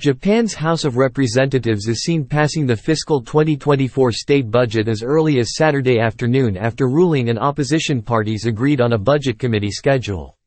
Japan's House of Representatives is seen passing the fiscal 2024 state budget as early as Saturday afternoon after ruling and opposition parties agreed on a budget committee schedule.